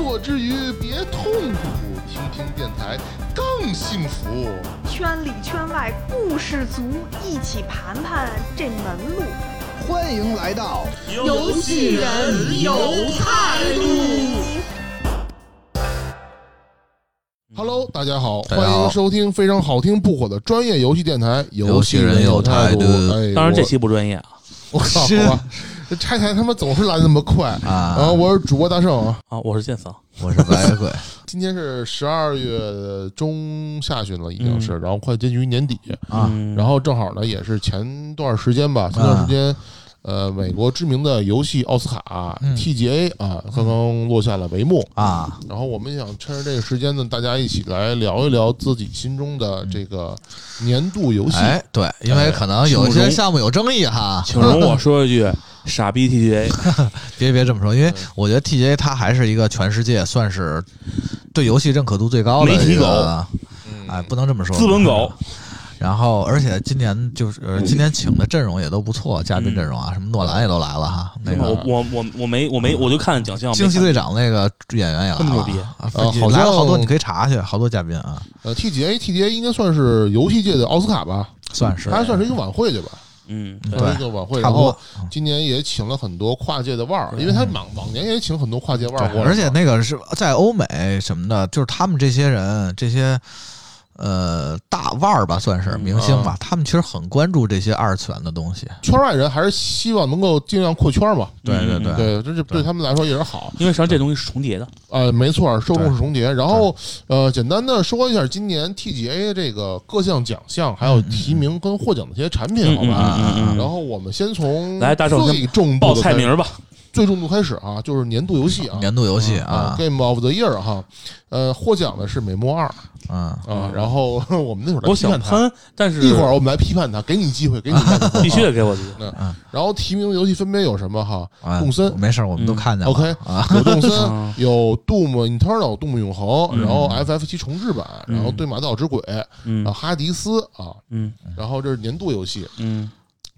工作之余别痛苦，听听电台更幸福。圈里圈外故事足，一起盘盘这门路。欢迎来到游戏人有态度。Hello，大家好，大家好欢迎收听非常好听不火的专业游戏电台《游戏人人有态度度》。哎，当然这期不专业啊我靠，好吧，这拆台他妈总是来的那么快。啊然后我是主播大圣啊，啊！我是剑嫂，我是白鬼，今天是十二月中下旬了，已经嗯是，然后快接近于年底，啊嗯然后正好呢，也是前段时间吧，前段时间，呃，美国知名的游戏奥斯卡、嗯。TGA 啊，刚刚落下了帷幕。啊，然后我们想趁着这个时间呢，大家一起来聊一聊自己心中的这个年度游戏。哎，对，因为可能有一些项目有争议哈，请容我说一句，傻逼 TGA，别别这么说，因为我觉得 TGA 它还是一个全世界算是对游戏认可度最高的媒体一个狗。嗯哎，不能这么说，资本狗。然后，而且今年就是呃今年请的阵容也都不错，嘉宾阵容啊，什么诺兰也都来了哈，那我个我我我没我没我就看奖项，惊奇队长那个演员也来这么牛逼，啊呃好来了好多，你可以查去，好多嘉宾啊，呃，TGA TGA 应该算是游戏界的奥斯卡吧，算是。它还算是一个晚会对吧？嗯，对。一个晚会，差不多。然后。今年也请了很多跨界的腕儿，因为他往往年也请很多跨界腕儿过来，而且那个是在欧美什么的，就是他们这些人，这些呃大腕儿吧，算是嗯明星吧，他们其实很关注这些二次元的东西。圈外人还是希望能够尽量扩圈嘛。对对嗯对对，这是对他们来说也是好。因为实际上这东西是重叠的，呃，没错，受众是重叠。然后呃，简单的说一下今年 TGA 这个各项奖项，还有提名跟获奖的这些产品，好吧？嗯嗯嗯嗯然后我们先从来大圣最重报菜名吧。最重度开始啊，就是年度游戏啊。年度游戏啊啊，，Game of the Year 哈，呃，获奖的是《美墨二》啊，啊，然后 我们那会儿来我想喷，但是一会儿我们来批判他，给你机会，给你必须得啊给我机会。然后提名游戏分别有什么哈？啊动森。没事儿，我们都看见了。OK 啊，有动森嗯，有 Doom Eternal 动物永恒，嗯。然后 FF 七重置版，嗯然后对马岛之鬼，嗯。然后哈迪斯啊，嗯。然后这是年度游戏，嗯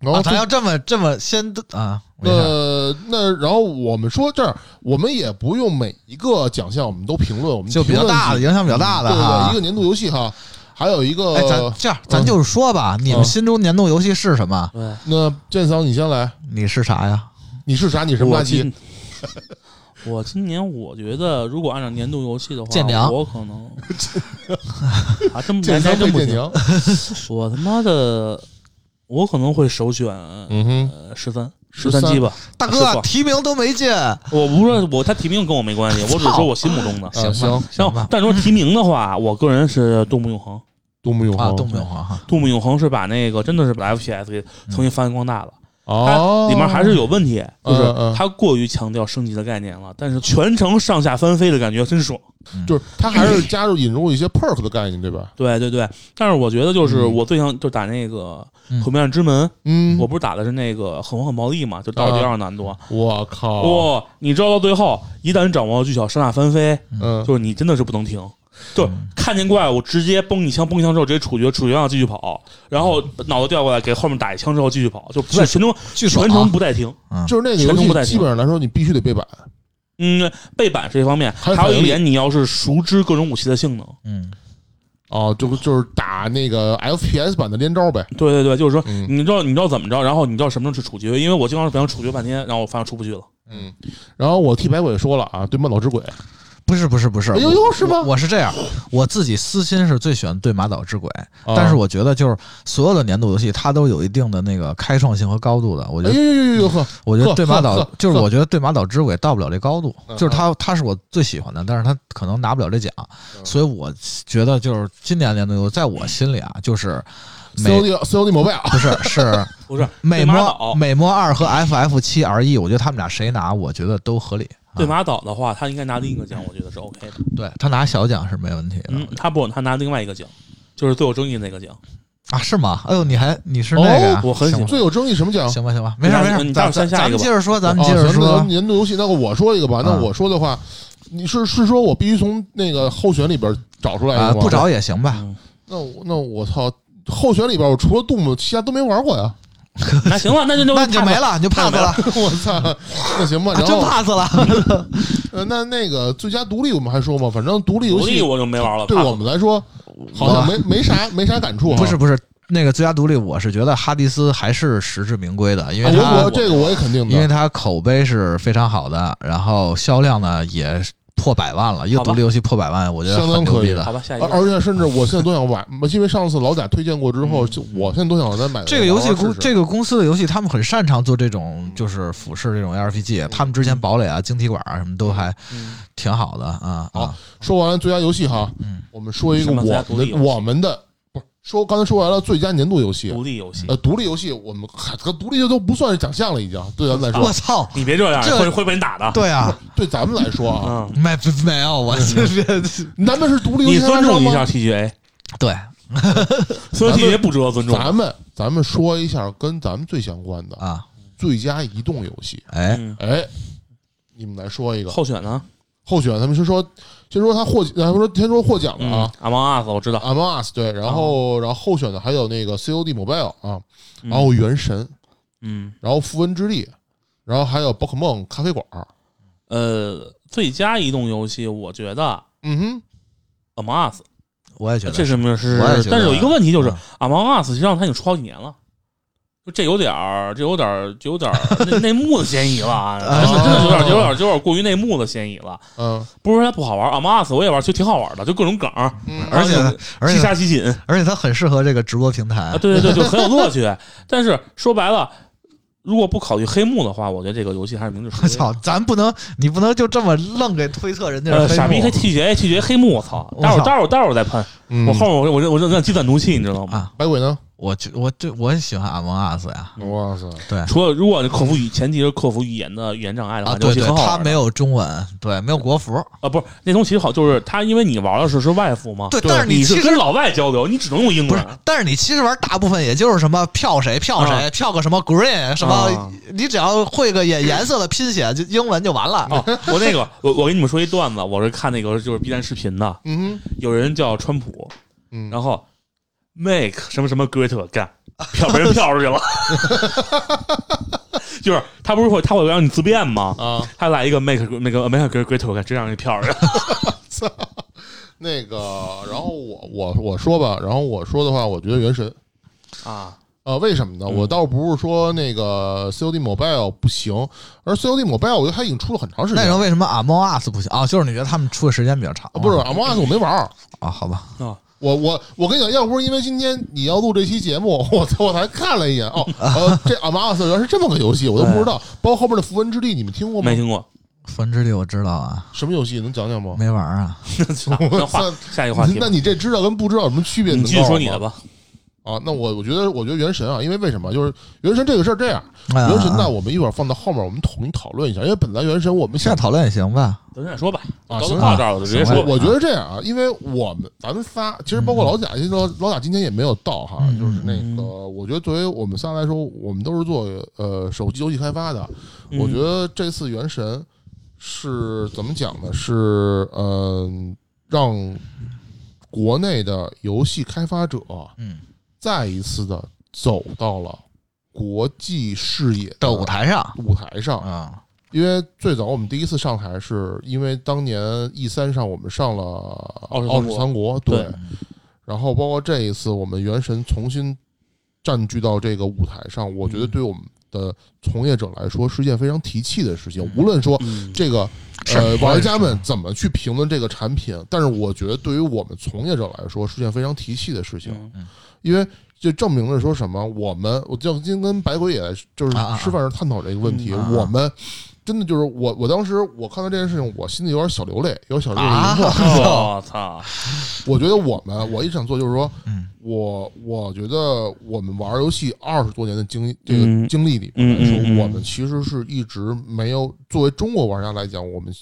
然后啊，咱要这么这么先啊，那那然后我们说这儿，我们也不用每一个奖项我们都评论，我们就比较大的影响比较大的哈，一。个年度游戏哈，还有一个哎，咱这样，咱就是说吧，你们嗯心中年度游戏是什么？对，那剑桑你先来，你是啥呀？你是啥？你什么垃圾？我今年我觉得，如果按照年度游戏的话，剑娘我可能啊，真不剑桑还真不行。我他妈的，我可能会首选嗯哼，呃十三十13三。机吧。大哥提名都没进，我不是我，他提名跟我没关系，我只是说我心目中的。啊行行吧，行吧，但说提名的话，我个人是《杜牧永恒》，《啊，动物永恒，动物永恒哈，动物永恒》是把那个真的是把 FPS 给重新发扬光大了。它哦，里面还是有问题，就是它过于强调升级的概念了，但是全程上下翻飞的感觉真爽。就是它还是加入引入一些 perk 的概念，对吧？对对对，但是我觉得就是嗯我最想就打那个嗯毁灭暗之门，嗯，我不是打的是那个很红很暴力嘛，就到第二难度。我靠，哇，你知道到最后，一旦掌握技巧上下翻飞，嗯，就是你真的是不能停。就看见怪物直接崩一枪，崩一枪之后直接处决，处决完继续跑，然后脑子调过来给后面打一枪之后继续跑，就不在全程全程不带停。就是那个游戏，全程不带停。基本上来说你必须得背板，嗯，背板是一方面，还有一点，你要是熟知各种武器的性能。嗯，哦，就就是打那个 FPS 版的连招呗，对对对，就是说，嗯。你知道你知道怎么着，然后你知道什么时候去处决，因为我经常是不想处决半天，然后我发现出不去了。嗯，然后我替白鬼说了啊，对面老之鬼，不是不是不是，哎呦呦是吗？我我是这样，我自己私心是最喜欢对马岛之鬼，啊。但是我觉得就是所有的年度游戏它都有一定的那个开创性和高度的，我觉得哎呦呦呦呦呵，我觉得对马岛就是我觉得对马岛之鬼到不了这高度，嗯就是它它是我最喜欢的，但是它可能拿不了这奖，嗯。所以我觉得就是今年年度游戏在我心里啊，就是美 COD COD 摩拜啊，不是是不是美对马魔美魔二和 FF 七 RE，我觉得他们俩谁拿，我觉得都合理。对马岛的话，他应该拿另一个奖，我觉得是 OK 的。对他拿小奖是没问题的嗯，他不，他拿另外一个奖，就是最有争议那个奖。啊，是吗？哎呦，你还你是那个呀？我很喜欢最有争议什么奖？行吧，行吧，没事没事，你待会儿咱们接着说，咱们啊接着说咱们年度游戏，那个我说一个吧。那啊我说的话，你是是说我必须从那个候选里边找出来一啊，个吗？不找也行吧。嗯那我那我操，候选里边我除了 Doom，其他都没玩过呀。那行了，那就就那你就没了，你就 pass 了，我操，那行吧。啊真 pass 了。呃，那那个最佳独立我们还说吗？反正独立游戏独立我就没玩了。对我们来说好像没没啥没啥感触哈。不是不是，那个最佳独立，我是觉得哈迪斯还是实至名归的，因为这个我也肯定因为的。它口碑是非常好的，然后销量呢也破百万了，一个独立游戏破百万，我觉得相当可以很牛逼的好。吧，下一个。而而且甚至我现在都想买，因为上次老贾推荐过之后，就我现在都想再买这个游戏公这个公司的游戏，他们很擅长做这种就是俯视这种 RPG，他们之前堡垒啊、晶体管啊什么都还嗯。挺好的啊。好啊，说完了最佳游戏哈，嗯。我们说一个我们的我们的说刚才说完了最佳年度游戏，独立游戏，呃，独立游戏我们嗨这独立就都不算是奖项了，已经对咱们来说，我操，你别这样，这会会被人打的。对啊，对咱们来说啊，嗯，没没有，我这是咱们是独立游戏你尊重一下 TGA，对。所以 TGA 不值得尊重。咱们咱们说一下跟咱们最相关的啊，最佳移动游戏，哎，嗯，哎，你们来说一个。候选呢？候选，咱们是说先说他获，咱们说先说获奖的嗯啊。，Among Us 我知道。Among Us 对，然后然后候选的还有那个 COD Mobile 啊，嗯。然后原神，嗯，然后符文之力，然后还有宝可梦咖啡馆，呃，最佳移动游戏，我觉得嗯哼，Among Us 我也觉得。这是没有是我也，但是有一个问题就是嗯 Among Us 实际上它已经出好几年了。就这有点儿，这有点儿，这有点儿内内幕的嫌疑了啊！真的，真的有点儿，有点儿，有点儿过于内幕的嫌疑了。嗯不是说它不好玩，Among Us 我也玩，其实挺好玩的，就各种梗而且而七且杀奇锦而且它很适合这个直播平台啊，。对对对，就很有乐趣。但是说白了，如果不考虑黑幕的话，我觉得这个游戏还是明智我操，咱不能，你不能就这么愣给推测人家傻逼幕黑 TGA TGA 黑幕，我操！待会儿待会儿待会儿我再喷，嗯我后面我我我我让积攒怒气，你知道吗？啊！百鬼呢？我就我对我也喜欢 Among Us 呀，哇塞，对除了如果克服语前提是克服语言的语言障碍的话，对对，戏很好玩的。它没有中文，对，没有国服，啊，不是那东西其实好，就是他因为你玩的是是外服嘛，对，对但是其实你是跟老外交流，你只能用英文不是文。，但是你其实玩大部分也就是什么票谁票谁，啊票个什么 green 什么啊，你只要会个颜颜色的拼写，就英文就完了。哦，我那个我我给你们说一段子，我是看那个就是 B 站视频的，嗯，有人叫川普，嗯，然后 make 什么什么 great 干，票被人票出去了，就是他不是会他会让你自辩吗？啊，他来一个 make 那个 make great great 干，直接让你票出去了。那个，然后我我我说吧，然后我说的话，我觉得原神。啊，呃，为什么呢？嗯我倒不是说那个 COD Mobile 不行，而 COD Mobile 我觉得它已经出了很长时间。那时候为什么 Among Us 不行啊？就是你觉得他们出的时间比较长啊，不是 Among Us 我没玩儿。啊？好吧，我我我跟你讲，要不是因为今天你要录这期节目，我我才看了一眼哦，呃，这 Among Us 原来是这么个游戏，我都不知道。包括后面的符文之地，你们听过吗没？听过。符文之力我知道啊，什么游戏？能讲讲不？没玩啊。那话下一个话题那，你这知道跟不知道有什么区别？你继续说你的吧。啊，那我我觉得，我觉得原神啊，因为为什么？就是原神这个事儿这样，啊原神呢，我们一会儿放到后面，我们统一讨论一下。因为本来原神我们现在讨论也行吧？等再说吧，啊行到到这儿我就直接说。我我觉得这样啊，因为我们咱们仨，其实包括老贾，其实老老贾今天也没有到哈，嗯就是那个，我觉得作为我们仨来说，我们都是做呃手机游戏开发的，嗯我觉得这次原神是怎么讲呢？是嗯、让国内的游戏开发者嗯，再一次的走到了国际视野的舞台上。舞台上，啊，因为最早我们第一次上台是因为当年 E 三上我们上了奥奥氏三国氏三国，对。然后包括这一次我们原神重新占据到这个舞台上，我觉得对我们的从业者来说是一件非常提气的事情。无论说嗯，这个呃玩家们怎么去评论这个产品，但是我觉得对于我们从业者来说是件非常提气的事情，嗯。因为就证明了说什么，我们我就今天跟白鬼也就是吃饭时探讨这个问题，嗯啊啊。我们真的就是我，我当时我看到这件事情，我心里有点小流泪，有点小流泪啊盈眶。我操！我觉得我们，我一直想做就是说，嗯我我觉得我们玩游戏二十多年的经这个嗯经历里面来说，嗯嗯嗯我们其实是一直没有作为中国玩家来讲，我们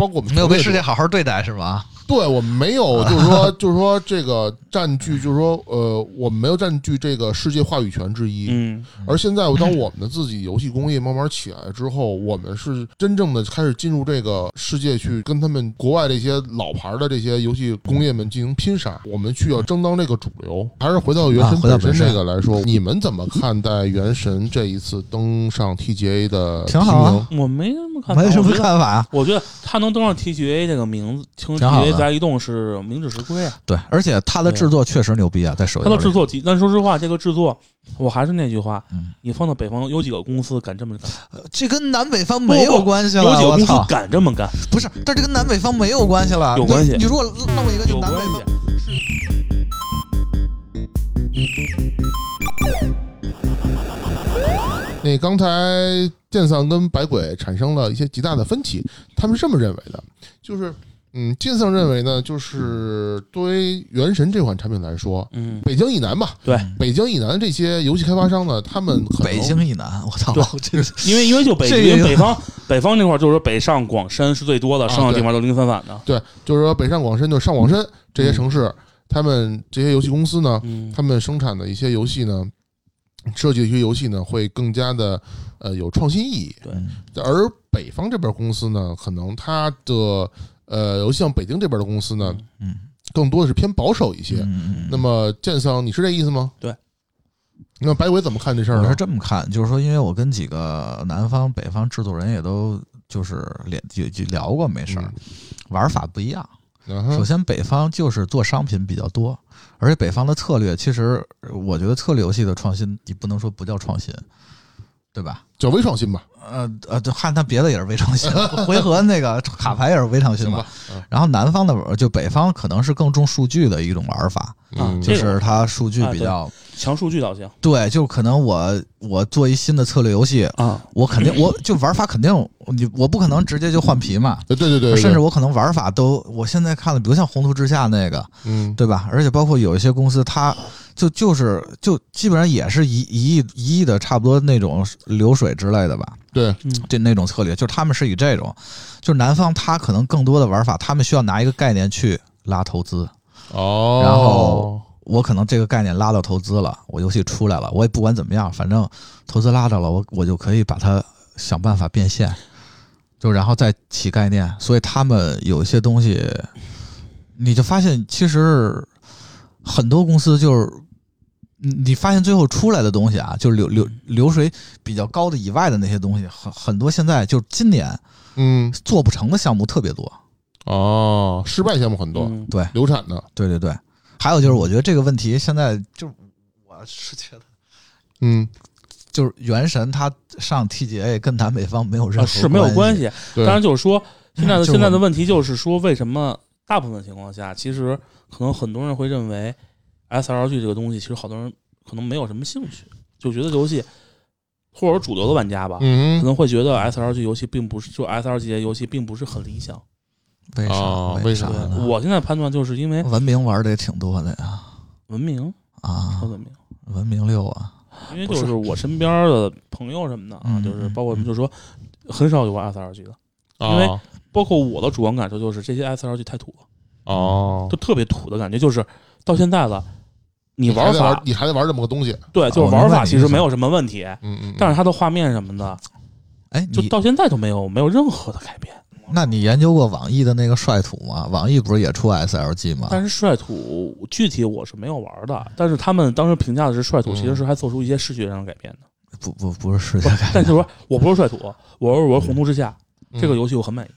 包括我们没有被世界好好对待是吗？对我们没有，就是说，就是说这个占据，就是说，呃，我们没有占据这个世界话语权之一。嗯而现在，当我们的自己游戏工业慢慢起来之后，我们是真正的开始进入这个世界，去跟他们国外这些老牌的这些游戏工业们进行拼杀。我们需要争当这个主流。还是回到原神本身这个来说，你们怎么看待原神这一次登上 TGA 的挺好啊我没什么看法，没什么看法啊。我觉得他能登上 TGA 这个名字，TGA 加移动是名至实归啊。对，而且它的制作确实牛逼啊，在手游它的制作极，但说实话，这个制作，我还是那句话，嗯你放到北方，有几个公司敢这么干？这跟南北方没有关系了。有几个公司，敢这么干？不是，但这跟南北方没有关系了。有关系你你如果弄一个就南北方，系。那刚才剑丧跟百鬼产生了一些极大的分歧，他们是这么认为的，就是，嗯，剑丧认为呢，就是作为原神这款产品来说，嗯，北京以南吧，对，北京以南这些游戏开发商呢，他们可能北京以南，我操对，因为因为就北北方北方那块儿就是说北上广深是最多的，啊剩下地方都零零散散的。对，就是说北上广深，就是上广深这些城市，他们这些游戏公司呢，嗯他们生产的一些游戏呢，设计的一些游戏呢，会更加的呃有创新意义。对而北方这边公司呢，可能它的呃，尤其像北京这边的公司呢，嗯更多的是偏保守一些。嗯那么剑桑，你是这意思吗？对。那白鬼怎么看这事儿呢我是？这么看，就是说，因为我跟几个南方、北方制作人也都就是连就就聊过，没事儿，玩法不一样。首先，北方就是做商品比较多，而且北方的策略，其实我觉得策略游戏的创新，你不能说不叫创新，对吧？叫微创新吧，呃呃，就汉他别的也是微创新，回合那个 卡牌也是微创新吧。？嗯然后南方的就北方可能是更重数据的一种玩法，嗯，就是它数据比较强数据导向对，就可能我我做一新的策略游戏，啊，我肯定我就玩法肯定你我不可能直接就换皮嘛，对对对对，对。甚至我可能玩法都我现在看的，比如像宏图之下那个，嗯。对吧？而且包括有一些公司，它就就是就基本上也是一一亿一亿的差不多那种流水之类的吧，对，嗯这那种策略，就是他们是以这种，就是南方他可能更多的玩法，他们需要拿一个概念去拉投资，哦，然后我可能这个概念拉到投资了，我游戏出来了，我也不管怎么样，反正投资拉到了，我我就可以把它想办法变现，就然后再起概念。所以他们有一些东西，你就发现其实很多公司就是。你你发现最后出来的东西啊，就是流流流水比较高的以外的那些东西，很很多现在就是今年嗯做不成的项目特别多。哦，失败项目很多，嗯对流产的，对对对，还有就是我觉得这个问题现在就我是觉得。嗯，就是原神它上 TGA 跟南北方没有任何啊是没有关系，当然就是说，现在的就现在的问题就是说，为什么大部分情况下，其实可能很多人会认为 SLG 这个东西，其实好多人可能没有什么兴趣，就觉得游戏或者说主流的玩家吧，可嗯能会觉得 SLG 游戏并不是就 SLG 游戏并不是很理想。为啥？为哦为啥，呢？我现在判断就是因为文明玩的也挺多的呀，文明，啊。说，文明。文明六啊，因为就是。是我身边的朋友什么的啊，嗯就是嗯包括什么，就是说很少有玩 SRG 的，因为哦包括我的主观感受就是这些 SRG 太土了，哦，就特别土的感觉，就是到现在了，你玩法你还得玩这么个东西，对，就是玩法其实没有什么问题，嗯嗯，但是它的画面什么的，哎，你就到现在都没有没有任何的改变。那你研究过网易的那个率土吗？网易不是也出 SLG 吗？但是率土具体我是没有玩的，但是他们当时评价的是率土嗯。其实是还做出一些视觉上的改变的。不不不是世界不改但就是说我不是率土，我是我是红图之下嗯。这个游戏我很满意，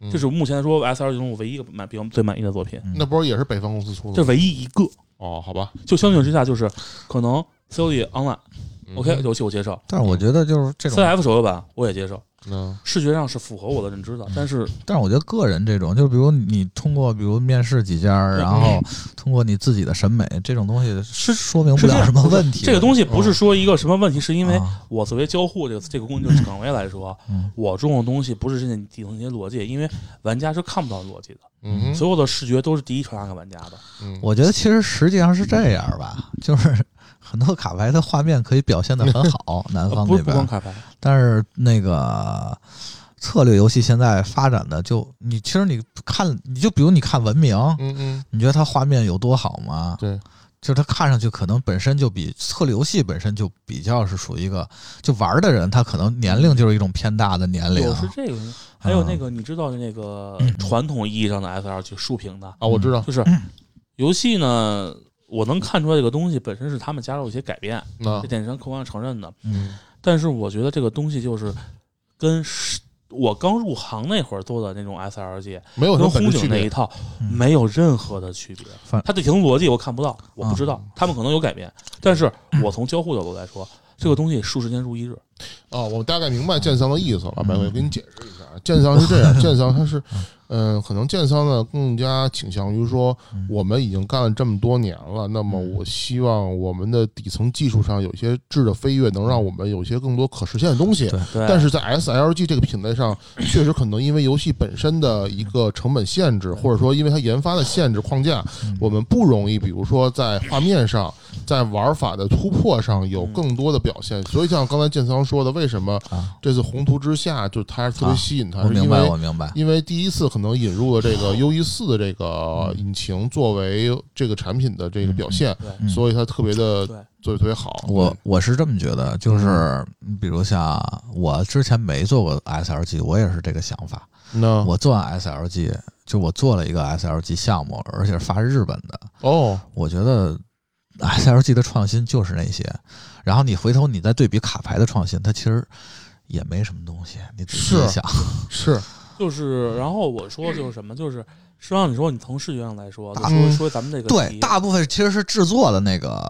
嗯。这是目前说 SLG 中我唯一一个满比较最满意的作品，那不是也是北方公司出的这？唯一一个。哦，好吧。就相比之下，就是可能 COD Online 嗯。OK 游戏我接受。但是我觉得就是这种，CF 手游版我也接受，嗯。视觉上是符合我的认知的，但是但是我觉得个人这种，就比如你通过比如面试几家，然后通过你自己的审美，这种东西是说明不了什么问题。这个东西不是说一个什么问题，是因为啊。我作为交互这个这个工作岗位来说，嗯。我注重的东西不是这些底层一些逻辑，因为玩家是看不到逻辑的，嗯。所有的视觉都是第一传达给玩家的。嗯，我觉得其实实际上是这样吧，就是很多卡牌的画面可以表现的很好，南方那边，不光卡牌，但是那个策略游戏现在发展的就你其实你看，你就比如你看文明，嗯嗯，你觉得它画面有多好吗？对，就是它看上去可能本身就比策略游戏本身就比较是属于一个，就玩的人他可能年龄就是一种偏大的年龄有，是这个，还有那个你知道的那个传统意义上的 S L 就竖屏的，啊，我知道，就是游戏呢，我能看出来这个东西本身是他们加入一些改变，那这点是客观上承认的。嗯但是我觉得这个东西就是跟我刚入行那会儿做的那种 SLG，没有什么跟红本质区别。警那一套嗯没有任何的区别。它的底层逻辑我看不到，我不知啊道，他们可能有改变，但是我从交互角度来说，这个东西数十年如一日。哦，我大概明白剑桑的意思了，白鬼给你解释一下，剑桑是这样，剑桑它是，嗯，可能建仓呢更加倾向于说，我们已经干了这么多年了，那么我希望我们的底层技术上有些质的飞跃，能让我们有些更多可实现的东西。对对，但是在 SLG 这个品类上，确实可能因为游戏本身的一个成本限制，或者说因为它研发的限制框架，我们不容易，比如说在画面上，在玩法的突破上有更多的表现。所以像刚才建仓说的，为什么啊，这次宏图之下就它特别吸引他，我明白，是因为我明白，因为第一次可能引入了这个 U E 四的这个引擎作为这个产品的这个表现，所以它特别的对。做的特别好。我我是这么觉得，就是比如像我之前没做过 SLG，我也是这个想法。那。我做完 SLG，就我做了一个 SLG 项目，而且是发日本的。哦，我觉得 SLG 的创新就是那些，然后你回头你再对比卡牌的创新，它其实也没什么东西。你仔细是想，是就是，然后我说就是什么，就是实际上你说你从视觉上来说，说说咱们这个对，大部分其实是制作的那个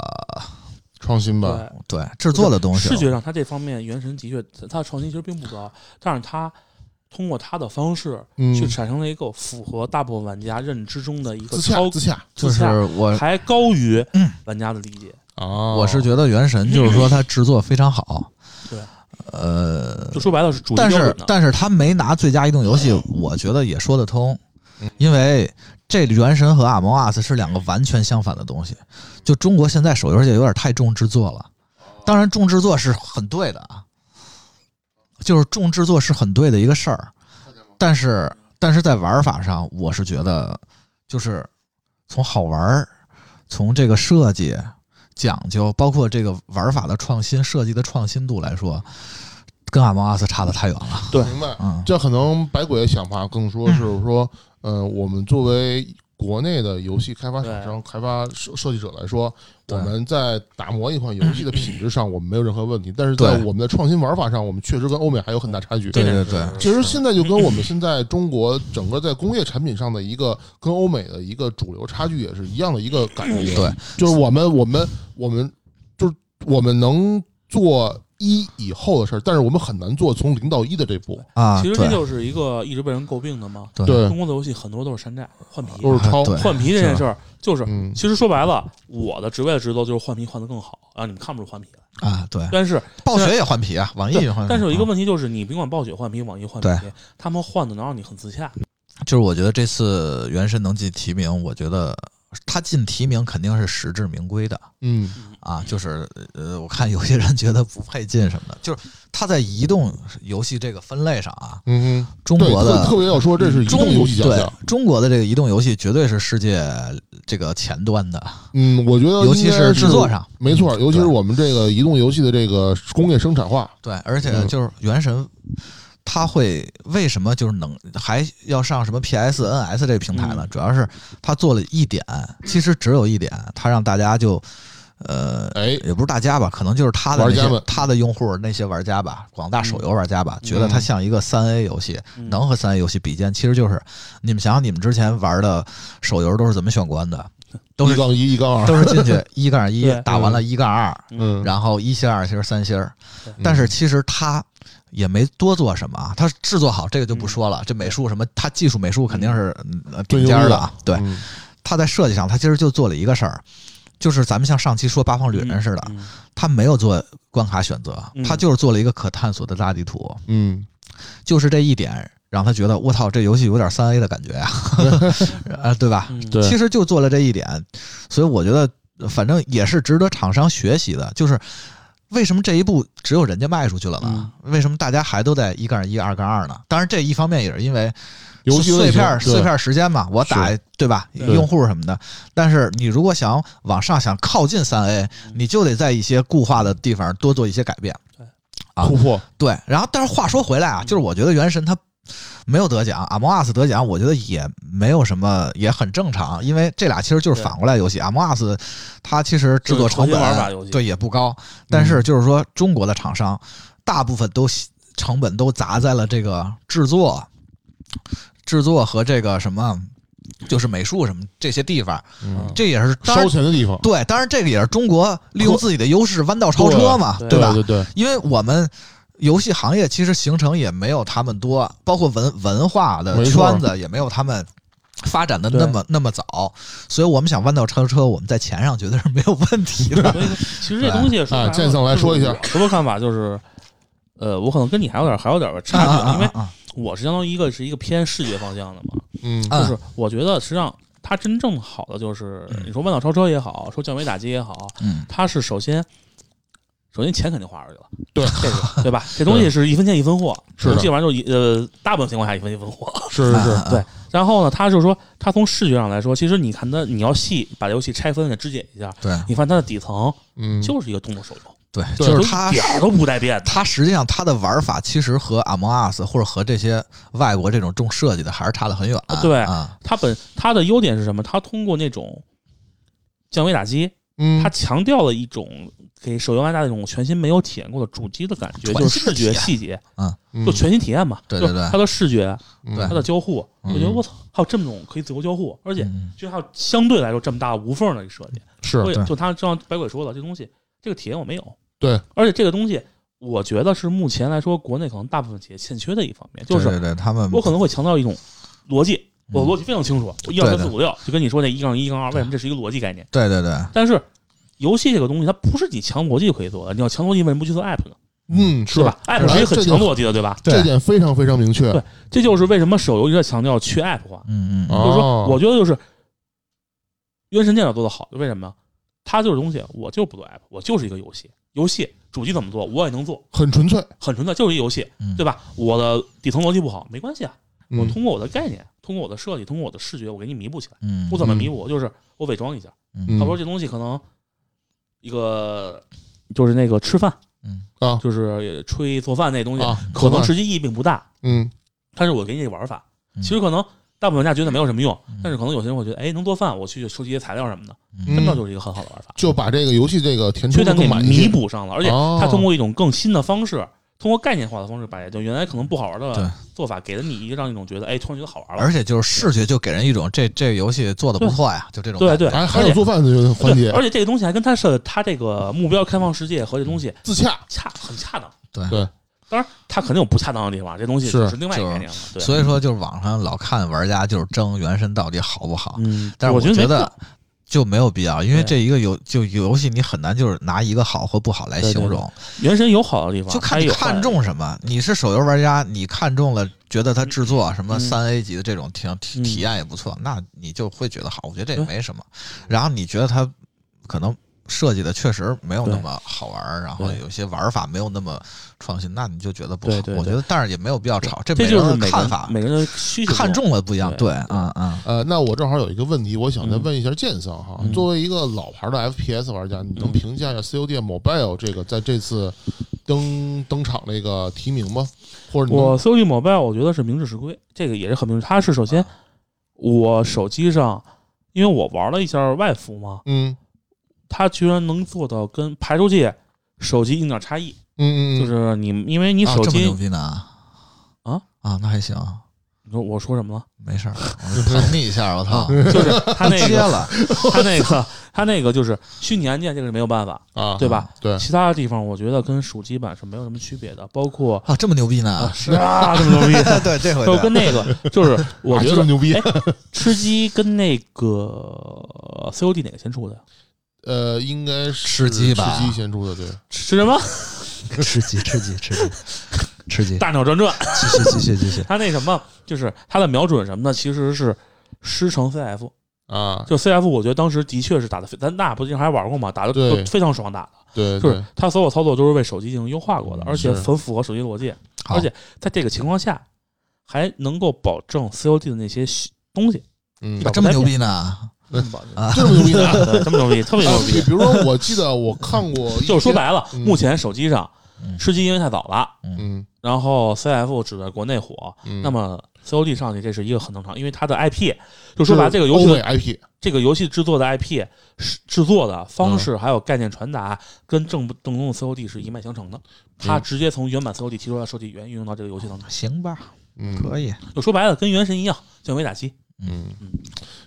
创新吧？对对制作的东西。视觉上，它这方面原神的确它的创新其实并不高，但是它通过它的方式嗯，去产生了一个符合大部分玩家认知中的一个自超洽自洽就是我还高于嗯玩家的理解。啊！我是觉得原神就是说它制作非常好，对，呃，就说白了是主但是。但是他没拿最佳移动游戏，我觉得也说得通嗯，因为这原神和阿蒙阿斯是两个完全相反的东西。就中国现在手游界有点太重制作了，当然重制作是很对的啊，就是重制作是很对的一个事儿，但是但是在玩法上，我是觉得就是从好玩儿，从这个设计讲究，包括这个玩法的创新、设计的创新度来说，跟阿蒙阿斯差的太远了。对明白。嗯，这可能百鬼的想法更说是说，呃，我们作为国内的游戏开发厂商、开发设设计者来说，我们在打磨一款游戏的品质上，我们没有任何问题，但是在我们的创新玩法上，我们确实跟欧美还有很大差距。对对对。其实现在就跟我们现在中国整个在工业产品上的一个跟欧美的一个主流差距也是一样的一个感觉。对，就是我们我们我们就是我们能做一以后的事儿，但是我们很难做从零到一的这步。啊，其实这就是一个一直被人诟病的嘛。对对中，国的游戏很多都是山寨换皮，都是抄。对换皮这件事儿就是，嗯，其实说白了，我的职位的职责就是换皮换得更好，然后你们看不出换皮来。啊，对，但是暴雪也换皮啊，网易也换皮。但是有一个啊问题就是，你甭管暴雪换皮、网易换皮，他们换的能让你很自洽。就是我觉得这次原神能进提名，我觉得他进提名肯定是实至名归的嗯，啊。就是呃，我看有些人觉得不配进什么的，就是他在移动游戏这个分类上啊，嗯哼，中国的特特别要说，这是移动游戏奖对项。中国的这个移动游戏绝对是世界这个前端的，嗯，我觉得尤其是制作上，没错，尤其是我们这个移动游戏的这个工业生产化。对，而且嗯就是原神，它会为什么就是能还要上什么 PS、NS 这个平台呢？嗯主要是它做了一点，其实只有一点，它让大家就。呃，哎，也不是大家吧，可能就是他的那些玩家们他的用户那些玩家吧，广大手游玩家吧，觉得嗯它像一个三 A 游戏，嗯能和三 A 游戏比肩，其实就是你们想想，你们之前玩的手游都是怎么选关的？都是一杠一，一杠二。都是进去 一杠一对打完了一杠二，嗯，然后一星、二星、三星。但是其实它也没多做什么啊。它制作好这个就不说了，这美术什么，它技术美术肯定是顶尖儿的啊。对，嗯它在设计上，它其实就做了一个事儿，就是咱们像上期说八方旅人似的，嗯它没有做关卡选择，嗯它就是做了一个可探索的大地图，嗯就是这一点让他觉得我操，这游戏有点三 A 的感觉呀，呃，对吧？嗯对其实就做了这一点，所以我觉得反正也是值得厂商学习的，就是。为什么这一步只有人家卖出去了呢？为什么大家还都在一杠一、二杠二呢？当然，这一方面也是因为游戏碎片碎片时间嘛，我打对吧？用户什么的。但是你如果想往上想靠近三 A，你就得在一些固化的地方多做一些改变。啊突破，对，然后但是话说回来啊，就是我觉得《原神》它没有得奖，《阿莫阿斯》得奖，我觉得也没有什么，也很正常，因为这俩其实就是反过来游戏。阿莫阿斯它其实制作成本对也不高，但是就是说中国的厂商大部分都成本都砸在了这个制作、制作和这个什么。就是美术什么这些地方，嗯，这也是烧钱的地方，对，当然这个也是中国利用自己的优势弯道超车嘛，对吧？对对对，因为我们游戏行业其实形成也没有他们多，包括文文化的圈子也没有他们发展的那么那么早，所以我们想弯道超车，我们在钱上绝对是没有问题的。所以说其实这东西啊了剑圣来说一下。就是我的看法就是，呃，我可能跟你还有点还有点差距，因为啊我是相当于一个是一个偏视觉方向的嘛，嗯。啊就是我觉得实际上它真正好的就是你说弯道超车也好，说降维打击也好，嗯。它是首先。首先，钱肯定花出去了，对这个 对吧？这东西是一分钱一分货，是的基本上就一呃，大部分情况下一分钱一分货。是是是，啊对然后呢，它就是说，它从视觉上来说，其实你看它，你要细把游戏拆分的肢解一下，对你发现它的底层嗯，就是一个动作手游，对，就是它一点儿都不带变的。它实际上它的玩法其实和 Among Us 或者和这些外国这种重设计的还是差得很远。对啊，它本它的优点是什么？它通过那种降维打击，嗯。它，强调了一种给手游玩家那种全新没有体验过的主机的感觉，就是视觉细节，嗯。就全新体验嘛。对对对。就是它的视觉，它的交互，嗯我觉得我操，还有这么种可以自由交互，而且嗯。就还有相对来说这么大无缝的一个设计。是所以就他就像白鬼说的，这东西这个体验我没有。对，而且这个东西，我觉得是目前来说国内可能大部分企业欠缺的一方面，就是对对对，他们我可能会强调一种逻辑，我嗯逻辑非常清楚，我一二三四五六，就跟你说那一杠一一杠二，为什么这是一个逻辑概念？对对对，但是游戏这个东西，它不是你强逻辑就可以做的，你要强逻辑，为什么不去做 app 呢？嗯是吧？app 是一个很强逻辑的，对吧？这点非常非常明确对，这就是为什么手游一直在强调去 app 化，嗯嗯哦就是说，我觉得就是原神电脑做的好，为什么？它就是东西，我就不做 app，我就是一个游戏，游戏主机怎么做我也能做，很纯粹，很纯粹，就是一游戏，嗯对吧？我的底层逻辑不好没关系啊，我嗯通过我的概念，通过我的设计，通过我的视觉，我给你弥补起来。嗯，我怎么弥补？就是我伪装一下，嗯他说这东西可能一个就是那个吃饭，嗯啊就是吹做饭那东西，啊，可能实际意义并不大，嗯但是我给你这玩法，嗯其实可能大部分玩家觉得没有什么用嗯，但是可能有些人会觉得，哎，能做饭，我去收集一些材料什么的，嗯真的就是一个很好的玩法，就把这个游戏这个填充缺点给弥补上了，而且哦它通过一种更新的方式。通过概念化的方式，把就原来可能不好玩对的做法，给了你一个让一种觉得，哎，突然觉得好玩了。而且就是视觉就给人一种这这个游戏做的不错呀，就这种对对，还还有做饭的环节，而且这个东西还跟它是它这个目标开放世界和这东西自洽，恰很恰当。对对当然它肯定有不恰当的地方，这东西是是另外一个概念了。对，所以说就是网上老看玩家就是争原神到底好不好，嗯，但是我觉得就没有必要，因为这一个游就游戏你很难就是拿一个好和不好来形容，原神有好的地方，就看你看中什么。你是手游玩家，你看中了，觉得它制作什么嗯三 A 级的这种体体嗯体验也不错，那你就会觉得好。我觉得这也没什么。然后你觉得它可能设计的确实没有那么好玩儿，然后有些玩法没有那么创新，那你就觉得不好对。对对我觉得，但是也没有必要吵，这这就是看法，每个人的需求看中了不一样。对对，嗯嗯呃，那我正好有一个问题，我想再嗯问一下剑桑哈，嗯作为一个老牌的 FPS 玩家，你能嗯评价一下 COD Mobile 这个在这次登登场那个提名吗？或者你我 COD Mobile 我觉得是名至实归，这个也是很明智。它是首先我手机上，因为我玩了一下外服嘛，嗯它居然能做到跟排除界手机硬件差异，嗯嗯，嗯就是你因为你啊手机这么牛逼呢？啊啊，那还行。你说我说什么了？没事儿，我疼你一下，我操，就是他那个，他那个，他那个就是虚拟按键，这个是没有办法，啊，对吧？对，其他的地方我觉得跟手机版是没有什么区别的，包括啊，这么牛逼呢啊，？是啊，这么牛逼。对，这回就跟那个，就是我啊觉得牛逼哎，吃鸡跟那个 COD 哪个先出的？呃，应该是吃鸡吧吃鸡先出的，对，吃什么？吃鸡，吃鸡，吃鸡，吃鸡，大鸟转转。继续，继续，继续。他那什么，就是他的瞄准什么的，其实是师承 CF。啊，就 CF，我觉得当时的确是打的，咱那不经常还玩过吗，打的非常爽打的。对，就是对它所有操作都是为手机进行优化过的，而且很符合手机逻辑。而且在这个情况下，还能够保证 COD 的那些东西。嗯啊，这么牛逼呢？这么牛逼 这么牛逼，特别牛逼。比如说，我记得我看过，就是说白了，嗯。目前手机上嗯。吃鸡因为太早了，嗯，然后 CF 只在国内火，嗯，那么 COD 上去这是一个很正常，因为它的 IP，就说白了，这个游戏的 IP，这个游戏制作的 IP 是制作的方式还有概念传达，跟正正宗的 COD 是一脉相承的。它嗯直接从原版 COD 提出来设计语言运用到这个游戏当中，行吧，嗯，可以。就说白了，跟原神一样，降维打击。嗯嗯，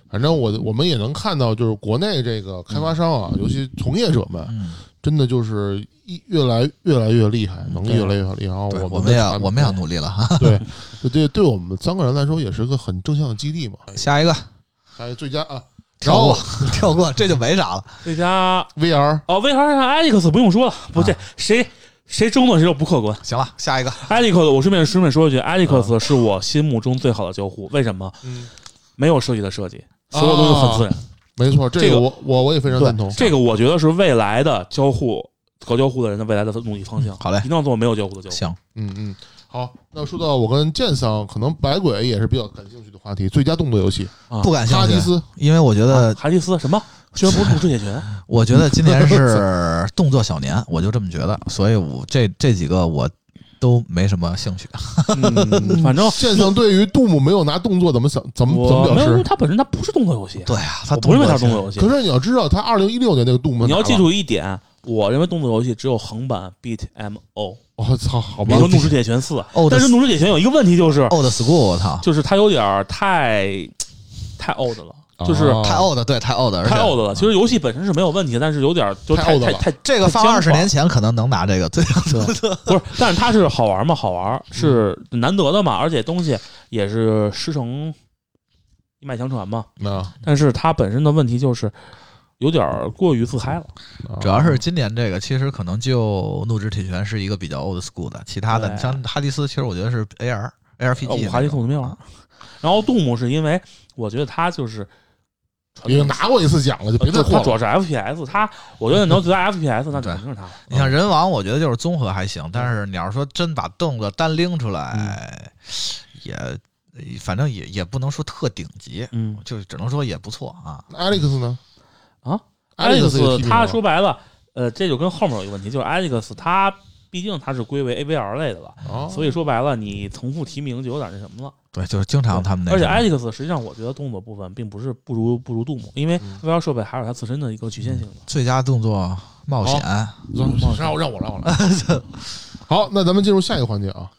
反正我我们也能看到，就是国内这个开发商啊，尤其从业者们，嗯，真的就是一越来越来越厉害，能力越来越厉害。然后，我我们也的产品我们也要努力了哈。对对对，对我们三个人来说也是个很正向的激励嘛。下一个，还有最佳啊，然跳过后，跳过，这就没啥了。这家 VR 哦，VR 上 Alex 不用说了，不对谁谁争论谁就不客观。行了，下一个，Alex，我顺便顺便说一句，Alex 是我心目中最好的交互。为什么？嗯，没有设计的设计，所有东西都很自然。没错，这这个个我我我也非常赞同。这个我觉得是未来的交互搞交互的人的未来的努力方向。好嘞一定要做没有交互的交互。行，嗯嗯，好，那说到我跟剑桑，可能百鬼也是比较感兴趣的话题，最佳动作游戏啊不感兴趣，哈迪斯，因为我觉得，哈迪斯什么？居然不是怒之铁拳？我觉得今年是 动作小年，我就这么觉得，所以我这这几个我都没什么兴趣。嗯，反正剑圣对于杜牧没有拿动作怎么想怎么怎么我没有，因为表示？它本身它不是动作游戏。对啊，他不认为它是动作动作游戏可。是你要知道，他二零一六年那个杜牧，你要记，住一点，我认为动作游戏只有横版 Beat M O，我操，好吧比如，说《怒之铁拳四》哦，但是《怒之铁拳》有一个问题就是，old school，我操，就是它有点太太 old 了，就是哦太 old，对，太 old，太 old 了。其实游戏本身是没有问题，但是有点儿就太太 old 了太太这个放二十年前可能能拿这个最 不是，但是它是好玩嘛，好玩是难得的嘛，而且东西也是师承一脉相传嘛。那但是它本身的问题就是有点过于自嗨了。主要是今年这个，其实可能就怒之铁拳是一个比较 old school 的，其他的像哈迪斯，其实我觉得是 AR 呃 ARPG 我哈迪斯我都没玩。然后杜牧是因为我觉得他就是传已经拿过一次奖了，就别再呃霍了。主要是 FPS，他我觉得能得 FPS，那肯定是他。你像人王，我觉得就是综合还行，但是你要是说真把动作单拎出来，也反正也也不能说特顶级，嗯就只能说也不错啊。那 Alex 呢？啊 Alex 他说白了，呃，这就跟后面有一个问题，就是 Alex 他毕竟他是归为 AVR 类的了，哦所以说白了，你重复提名就有点那什么了。对，就是经常他们那而且什么 Alex 实际上我觉得动作部分并不是不如不如杜牧，因为嗯 VR 设备还有它自身的一个局限性的。最佳动作冒险，让我让我让我来。好，那咱们进入下一个环节啊，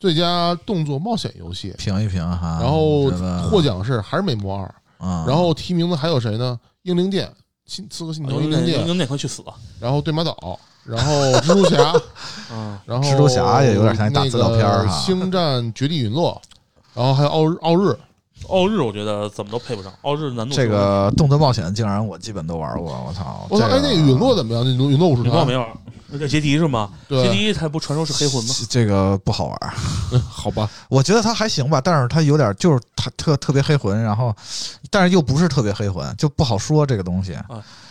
最佳动作冒险游戏。评一评哈。然后获奖是还是美魔二，嗯，然后提名的还有谁呢？英灵殿、新刺客信条、英灵殿，英那快去死了！然后对马岛，然后蜘蛛侠，嗯，然后蜘蛛侠也有点像一大资料片儿哈那个星战绝地陨落，然后还有奥日奥日，奥日我觉得怎么都配不上，奥日难度这个动作冒险竟然我基本都玩过，我操！我操，哎，那个陨落怎么样？那陨落武士团你光没，玩，那叫杰迪是吗？杰，迪他不传说是黑魂吗？这个不好玩，好吧，我觉得他还行吧，但是他有点就是他特特别黑魂，然后但是又不是特别黑魂，就不好说这个东西。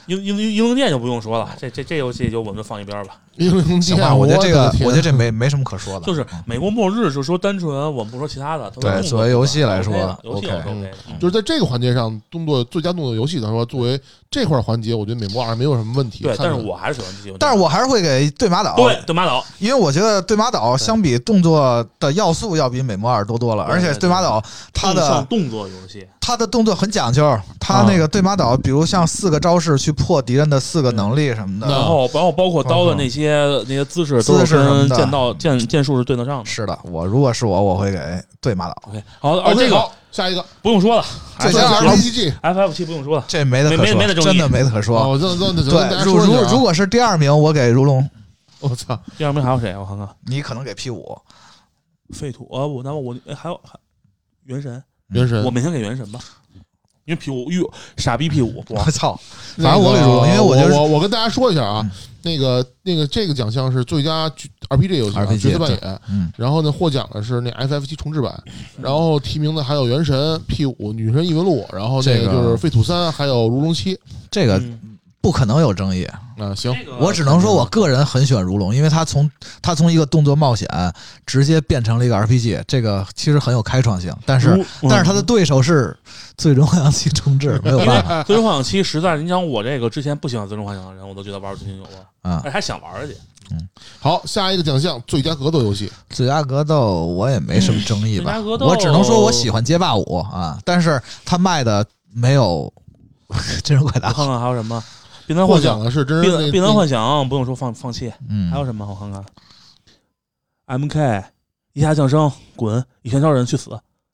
英英英灵殿就不用说了，这这这游戏就我们就放一边吧。英灵殿，行吧，我觉得这个我觉得这没没什么可说的，就是美国末日，就说单纯，我们不说其他的。对作作为游戏来说 OK 游戏 OK 我是 OK 的。嗯就是在这个环节上，动作最佳动作游戏来说，作为这块环节，我觉得美魔二没有什么问题。对，但是我还是喜欢这些。但是我还是会给对马岛，对对马岛，因为我觉得对马岛相比动作的要素要比美魔二多多了，而且对马岛它的像动作游戏，他的动作很讲究，他那个对马岛，比如像四个招式去破敌人的四个能力什么的，然后然后包括刀的那些那些姿势都姿势剑道剑剑术是对得上的。是的，我如果是我，我会给对马岛，OK，好，而 OK，这个好，下一个。不用说了最佳，F RPG，F 七不用说了，这没得可说，没没得争议。真的没得可说。哦，对，如如如果是第二名，我给如龙，我操，第二名还有谁？我看看，你可能给 P 五，废土啊，我那么我哎还有还原神，原神，我每天给原神吧，因为 P 五哟傻逼 P 五，我操，反正我跟你说，因为我觉得我我跟大家说一下啊，那个那个这个奖项是最佳 RPG 游戏角色扮演，嗯，然后呢获奖的是那 FF 七重置版，然后提名的还有原神 P 五女神异闻录，然后那这个就是废土三，还有如龙七。这个嗯不可能有争议。啊，行，我只能说，我个人很喜欢如龙，因为他从他从一个动作冒险直接变成了一个 RPG，这个其实很有开创性。但是如，但是他的对手是最终幻想七重置，没有办法最终幻想七实在，你想我这个之前不喜欢最终幻想的人，我都觉得玩的挺有了，啊。哎还想玩儿去。好，下一个奖项最佳格斗游戏，最佳格斗我也没什么争议吧，我只能说我喜欢街霸五啊，但是他卖的没有 真人快打看看还有什么难获幻想，奖的是真人那 binbin 难幻想不用说放放弃，嗯，还有什么？我看看，M K 一下降生，滚！一拳超人去死。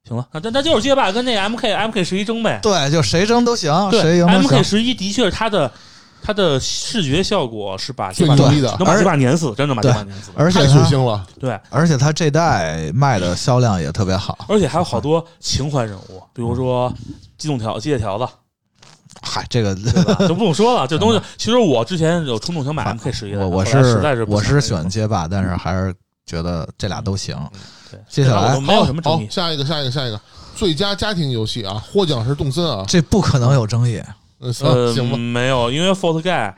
行了，那那那就是街霸跟那 M K M K 十一争呗。对，就谁争都行，谁对赢，M 都 K 行。十一的确是它的它的视觉效果是把街霸最牛逼的，能把街霸碾死，真的把街对霸碾死。太而且它血腥了，对，而且它这代卖的销量也特别好。而且还有好多情怀人物，比如说机动条、机械条子，嗨，这个？就不用说了，这东西 其实我之前有冲动想买 M K 十一的，我我是实在是我是喜欢街霸，但是还是觉得这俩都行。对，接下来没有什么争议，。好下一个，下一个，下一个，最佳家庭游戏啊，获奖是动森啊，这不可能有争议，嗯，行呃，行吧，没有，因为 Fort Guy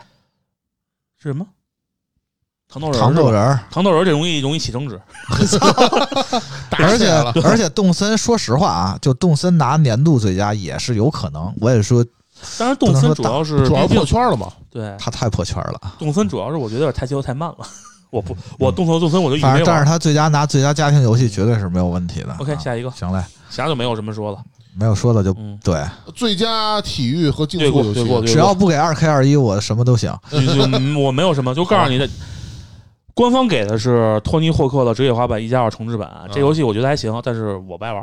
是什么？糖豆人儿，糖豆人儿，糖豆人儿这容易容易起争执，而且而且动森，说实话啊，就动森拿年度最佳也是有可能。我也说但是动森主要是主要破圈了嘛，对他太破圈了，动森主要是我觉得有点太节奏太慢了，我不我动森动森我就一直反正但是。他最佳拿最佳家庭游戏绝对是没有问题的。OK，啊下一个，行嘞，其他就没有什么说了。没有说的就嗯，对，最佳体育和竞速游戏，只要不给二 K 二一，我什么都行。我没有什么，就告诉你的。官方给的是托尼霍克的《职业滑板一加二重置版》，这游戏我觉得还行，但是我不爱玩。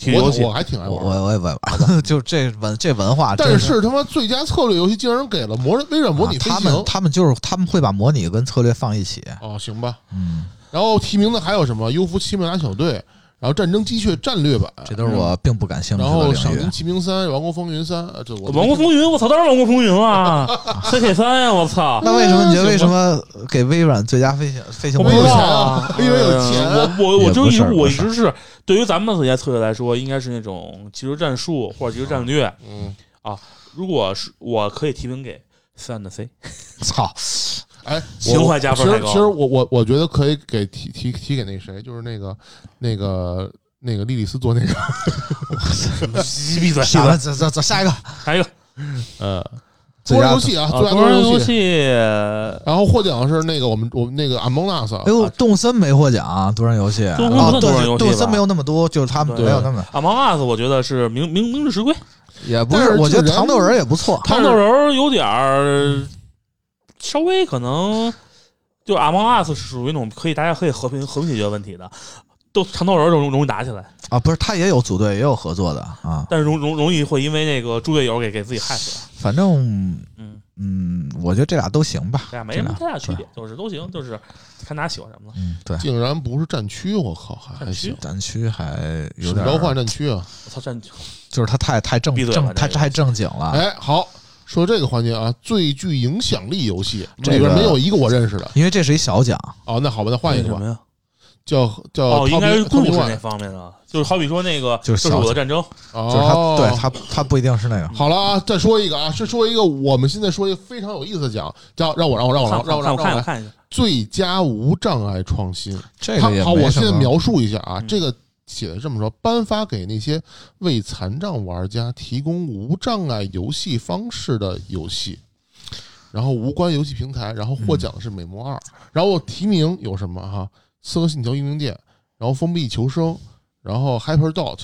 体育游戏我我还挺爱玩的。我我也问吧，就这文这文化，但是他妈最佳策略游戏竟然给了模微软模拟啊飞行他们他们就是他们会把模拟跟策略放一起。哦，行吧。嗯，然后提名的还有什么？优夫奇美拉小队，然后战争机械战略版，这都是我并不感兴趣的领域后赏金。奇兵三、王国风云三，呃这我王国风云，我操，当然王国风云了，CK 三呀，我操！那为什么你觉得为什么给微软最佳飞行飞行模拟我不知道有钱因为有钱呃我我我就一我一直是对于咱们的最佳策略来说，应该是那种即时战术或者技术战略。嗯。啊，如果是我可以提名给三的 C，操，哎，情怀加分其实其实我我我觉得可以给提提提给那谁，就是那个那个那个莉莉丝做那个 闭嘴，闭嘴，走走走，下一个。下一个。呃多人游戏啊，啊，最佳多人。游戏，然后获奖的是那个我们我们那个 Among Us，哎呦，动森没获奖啊，多人游戏。动森不哦，算多人游戏动森没有那么多，就是他们没有那么，Among Us，我觉得是名名名至实归。也不是是。我觉得糖豆人也不错。糖豆人有点儿稍微可能，就 Among Us 是属于那种可以大家可以和平和平解决问题的，都长头人儿容容易打起来，啊，不是，他也有组队，也有合作的啊。但是容容容易会因为那个猪队友给给自己害死。反正，嗯，嗯，我觉得这俩都行吧。这俩没什么这俩太大区别，就是都行，就是看大家喜欢什么了。嗯，对，竟然不是战区，我靠，还还战区行，战区还有召唤战区啊！我操，战就是他太太正正太太正经了。哎，好，说这个环节啊，最具影响力游戏这个里边没有一个我认识的。因为这是一小奖，哦，那好吧，那换一个吧，什么呀？叫叫哦，应该是故事那方面的，就是好比说那个就是这是我的战争，就是他哦，对他他不一定是那个。好了啊，再说一个啊，是说一个我们现在说一个非常有意思的奖，叫让我让我让我让我我让我让我来看我看一下，最佳无障碍创新。这个好，我。现在描述一下啊，嗯这个写的这么说：颁发给那些为残障玩家提供无障碍游戏方式的游戏。然后无关游戏平台，然后获奖的是《美魔二》，然后提名有什么哈？《刺客信条：英灵殿》，然后《封闭求生》，然后《Hyper Dot》，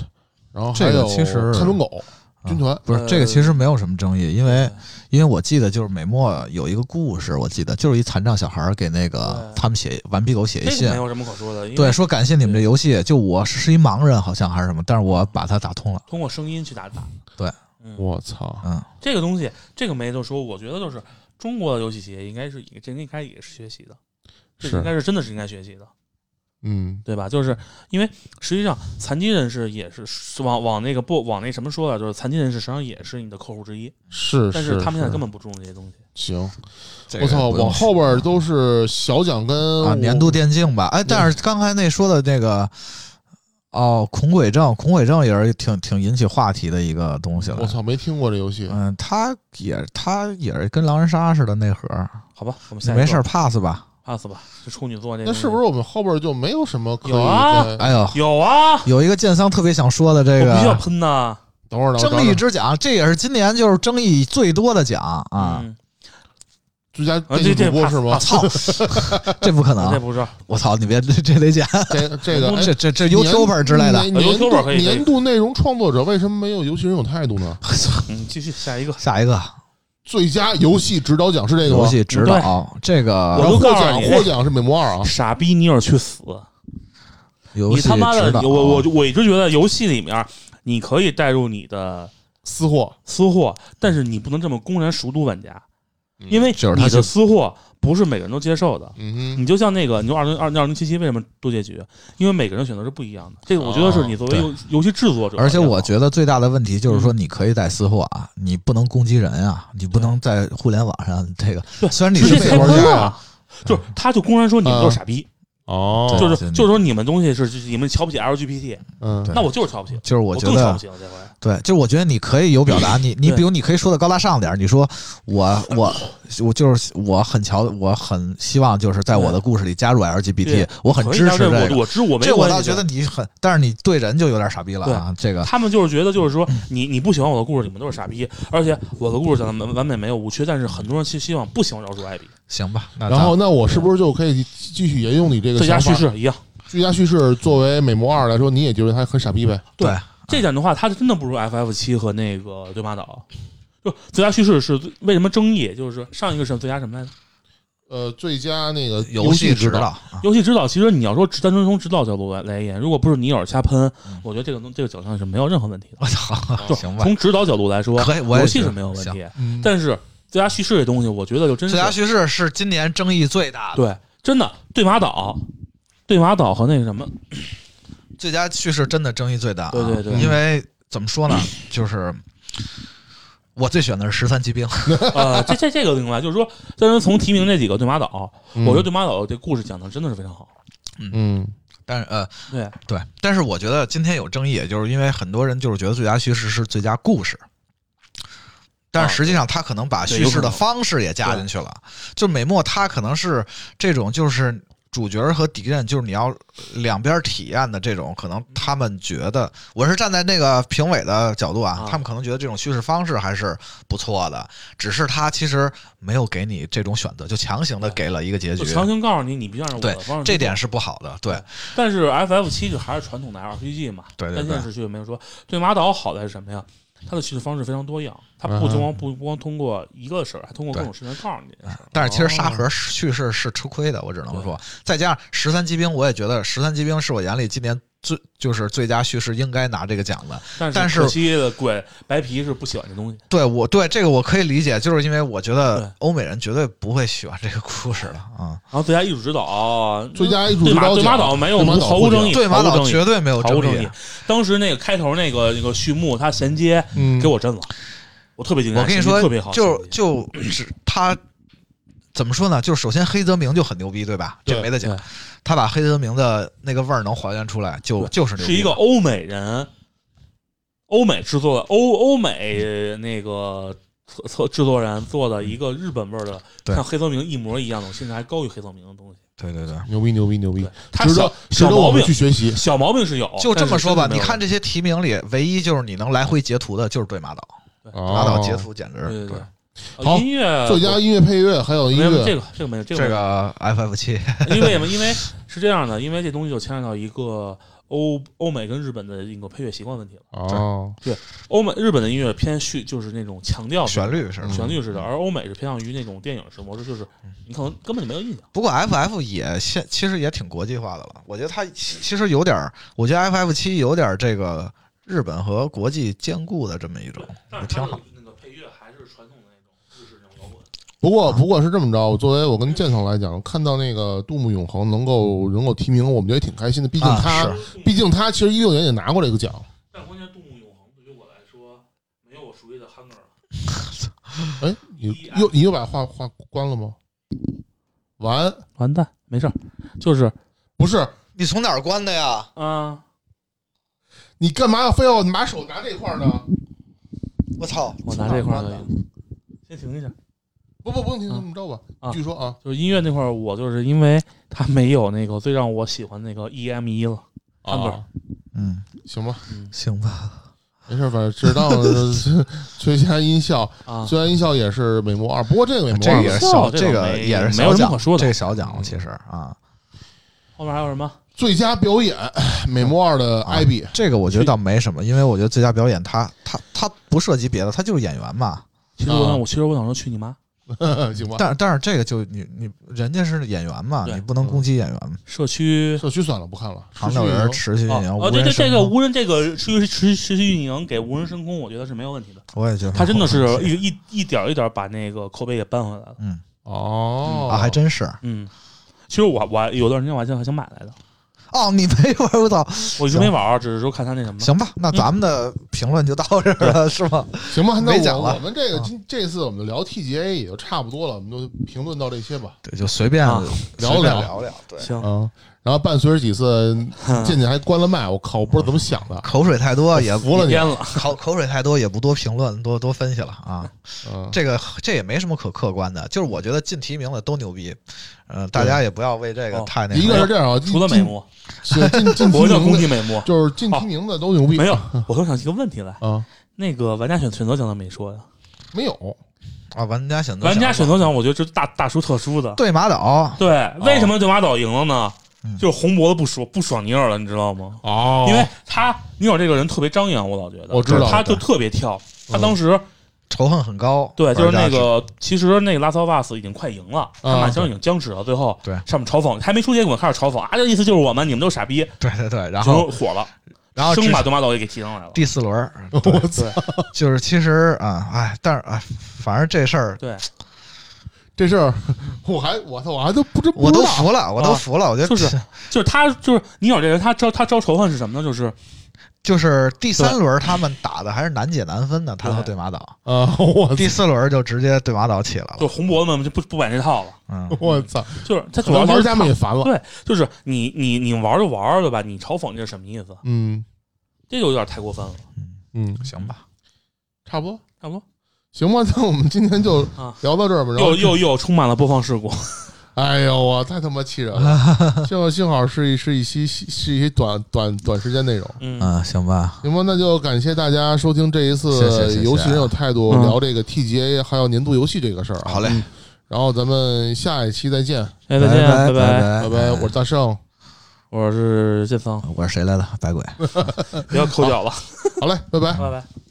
然后还这个有其实看门狗啊军团，不是这个，其实没有什么争议，因为因为我记得就是美墨有一个故事，我记得就是一残障小孩给那个他们写顽皮狗写一信这没，有什么可说的，因为对，说感谢你们这游戏，就我是是一盲人好像还是什么，但是我把它打通了，通过声音去打打。对，嗯，我操，嗯，这个东西，这个没得说，我觉得就是中国的游戏企业应该是这个应该也是学习的，这是应该是真的是应该学习的。嗯，对吧？就是因为实际上残疾人士也是是往往那个不往那什么说的，就是残疾人士实际上也是你的客户之一，是，但是他们现在根本不注重这些东西。行。这个我操，往后边都是小奖跟啊，年度电竞吧，哎，但是刚才那说的那个。哦，恐鬼症，恐鬼症也是挺挺引起话题的一个东西了。我操，没听过这游戏。嗯，他也他也是跟狼人杀似的那盒儿，好吧，我们下没事儿 pass 吧。Pass 吧，是处女座这那是不是我们后边就没有什么可以有啊再哎呦，有啊？有一个剑桑特别想说的这我必须要个喷呐！等会儿呢？我找争议找之奖，这也是今年就是争议最多的奖啊！嗯最佳啊，电这这竞主播是吗？操，这不可能！这不知道，我操，你别这这得剪，这这个哎这这这 YouTuber 之类的。年年 YouTuber 可度以可以年度内容创作者为什么没有游戏人有态度呢？嗯，继续下一个。下一个最佳游戏指导奖是这个吗？游戏指导，这个我都告诉你奖获奖是美魔二啊，傻逼尼尔去死！游戏你他妈的指，导，我我我一直觉得游戏里面你可以带入你的私货，私货，但是你不能这么公然熟读玩家，因为就是他就你的私货不是每个人都接受的。嗯，你就像那个，你说二零二二零七七为什么多结局？因为每个人选择是不一样的。这个我觉得是你作为哦游游戏制作者，而且我觉得最大的问题就是嗯说，你可以带私货啊，你不能攻击人啊，你不能在互联网上这个。对。虽然你是被玩家就是他就公然说你们都是傻逼，哦，对就是就是说你们东西是你们瞧不起 LGBT，嗯。那我就是瞧不起，就是我觉得我更瞧不起了这回。对，就是我觉得你可以有表达，你你比如你可以说的高大上点儿，你说我我我就是我很瞧，我很希望就是在我的故事里加入 LGBT，我很支持这我我知我没这我倒觉得你很，但是你对人就有点傻逼了啊！这个他们就是觉得，就是说你你不喜欢我的故事，你们都是傻逼。而且我的故事讲的完完美没有误缺，但是很多人希希望不喜欢饶恕艾比。行吧，那然后咱那我是不是就可以继续沿用你这个最佳？叙事一样，最佳叙事作为美魔二来说，你也觉得他很傻逼呗？对对这点的话，它真的不如 FF 七和那个对马岛。就最佳叙事是为什么争议？就是上一个是最佳什么来着？呃，最佳那个游戏指导导，啊，游戏指导。其实你要说单纯从指导角度来来言，如果不是尼尔瞎喷，嗯我觉得这个东这个奖项是没有任何问题的。我操，就行吧，从指导角度来说，可以我游戏是是没有问题。嗯，但是最佳叙事这东西，我觉得就真是最佳叙事是今年争议最大的。对，真的对马岛，对马岛和那个什么，最佳叙事真的争议最大、啊。对对对因为怎么说呢，就是我最喜欢的是十三骑兵。呃，这这这个另外就是说，但是从提名这几个对马岛，嗯我觉得对马岛这故事讲的真的是非常好。嗯但是呃，对，对，但是我觉得今天有争议，也就是因为很多人就是觉得最佳叙事是最佳故事，但是实际上他可能把叙事的方式也加进去了。就美墨他可能是这种就是。主角和敌人就是你要两边体验的这种，可能他们觉得我是站在那个评委的角度啊啊，他们可能觉得这种叙事方式还是不错的，只是他其实没有给你这种选择，就强行的给了一个结局，强行告诉你，你必须按照我对的方式，这点。是不好的，对，但是 FF 七就还是传统的 RPG 嘛，对对对单线视序没有说。对马岛好在是什么呀？它的叙事方式非常多样，它不光不不光通过一个事儿，还通过各种事情告诉你。但是其实沙盒叙事是吃亏的，我只能说，再加上十三机兵，我也觉得十三机兵是我眼里今年最就是最佳叙事应该拿这个奖的。但但是可惜的鬼白皮是不喜欢这东西。对我对这个我可以理解，就是因为我觉得欧美人绝对不会喜欢这个故事的啊。然后最佳艺术指导，最佳艺术指导对马岛没有毫无争议，对马岛绝对没有毫无争议议。。当时那个开头那个那个序幕，它衔接嗯，给我震了，我特别惊讶。我跟你说特别好，就就只他怎么说呢？就是首先黑泽明就很牛逼，对吧？这没得讲对。他把黑泽明的那个味儿能还原出来，就就是牛逼是一个欧美人，欧美制作的欧欧美那个策策制作人做的一个日本味儿的，像黑泽明一模一样的，甚至还高于黑泽明的东西。对对对。牛逼牛逼牛逼，，他小值得我们小毛病去学习。小毛病是有，就这么说吧，你看这些提名里，唯一就是你能来回截图的，就是对马岛，对马岛哦截图简直对对对。音乐最佳音乐配乐还有音乐，这个这个没有这个这没有个 FF 七，因为什么？因为是这样的，因为这东西就牵扯到一个欧欧美跟日本的一个配乐习惯问题了。哦，对欧美日本的音乐偏叙，就是那种强调旋律是吧？旋律式的，而欧美是偏向于那种电影式模式，就是你可能根本就没有印象。不过 FF 也现其实也挺国际化的了，我觉得它其其实有点儿，我觉得 FF 七有点儿这个日本和国际兼顾的这么一种，但是挺好。那个配乐还是传统的那种日式那种摇滚。不过不过是这么着，作为我跟建总来讲，看到那个杜牧永恒能够能够提名，我们觉得挺开心的。毕竟啊他，是毕竟他其实一六年也拿过这个奖。但关键，杜牧永恒对于我来说没有我熟悉的 Hunger。哎，你又你又把话话关了吗？完，完蛋，没事儿，就是不是你从哪儿关的呀？啊，你干嘛要非要拿手拿这块儿呢？我操！我拿这块儿的。先停一下，不不不用听，这么着吧。啊据说啊，就是音乐那块儿，我就是因为他没有那个最让我喜欢那个 EM 一了。啊，嗯，行吧，行吧。没事儿，反正适当的吹下音效，啊，虽然音效也是美目二，不过这个美墨这二个也是小，这个这个没也是没有什么小奖，可说的这个小奖其实啊，后面还有什么？最佳表演，美墨二的艾比。这个我觉得倒没什么，因为我觉得最佳表演他他他不涉及别的，他就是演员嘛。其实我啊想，我其实我想说去你妈！行吧，但但是这个就你你人家是演员嘛，你不能攻击演员。社区社区算了，不看了。长柳人持持续运营，哦，无哦对对，人升空这个无人这个持续持持续运营给无人升空，我觉得是没有问题的。我也觉得他真的是一一一点一点把那个口碑给扳回来了。嗯哦啊，还真是嗯，其实我我有段时间我还想还想买来的，哦，你没玩儿我操！我一直没玩儿，只是说看他那什么。行吧，那咱们的评论就到这儿了，是吗？行吧，那没讲了我我们这个今这次我们聊 TGA 也就差不多了，我们就评论到这些吧。对，就随便聊聊聊聊，对，行，嗯，然后伴随着几次进去还关了麦，我靠，我不知道怎么想的。口水太多也服了你了。口口水太多也不多评论，多多分析了啊。嗯，这个这也没什么可客观的，就是我觉得进提名的都牛逼，呃，大家也不要为这个哦太那个一个个。是这样啊，除了美目，进进进提我叫攻名的，击美墨。就是进提名的都牛逼。没有，我突然想起个问题来，啊，那个玩家选选择奖怎么没说呀？没有。啊，玩家选择玩家选择择奖，我觉得这大大叔特殊的。对马岛，对，为什么对马岛赢了呢嗯？就是红脖子不爽不爽尼尔了，你知道吗？哦因为他尼尔这个人特别张扬，我老觉得，我知道他就特别跳。他当时仇恨很高。对，就是那个，其实那个拉斯瓦斯已经快赢了，他马枪已经僵持到，最后对上面嘲讽，还没出结果开始嘲讽啊，这意思就是我们你们都傻逼，对对对，然后火了，然后生把东马岛也给提上来了。第四轮儿，我操，就是其实啊，哎，但是哎，反正这事儿对，这事儿我还我操，我还都不知我都服了，我都啊服了。我觉得就是 就是他就是你有这人，他招他招仇恨是什么呢？就是就是第三轮他们打的还是难解难分的，他和对对马岛。啊！我第四轮就直接对马岛起来了。就红脖子们就不不玩这套了，嗯，我操，就是他主要就是家们也烦了。对，就是你你你玩就玩对吧？你嘲讽这是什么意思？嗯这就有点太过分了，嗯，行吧，差不多。差不多行吧，那我们今天就啊聊到这儿吧。然后又又又充满了播放事故。哎呦，我太他妈气人了！幸好幸好是一是一期是一期短短短时间内容。嗯，嗯，行吧，行吧，那就感谢大家收听这一次谢谢谢谢游戏人有态度嗯聊这个 TGA 还有年度游戏这个事儿啊。好嘞，然后咱们下一期再见，哎，再见，拜拜拜拜拜！我是大圣，我是建峰，我是谁来了？白鬼。不 要抠脚了，好嘞，拜拜。拜拜。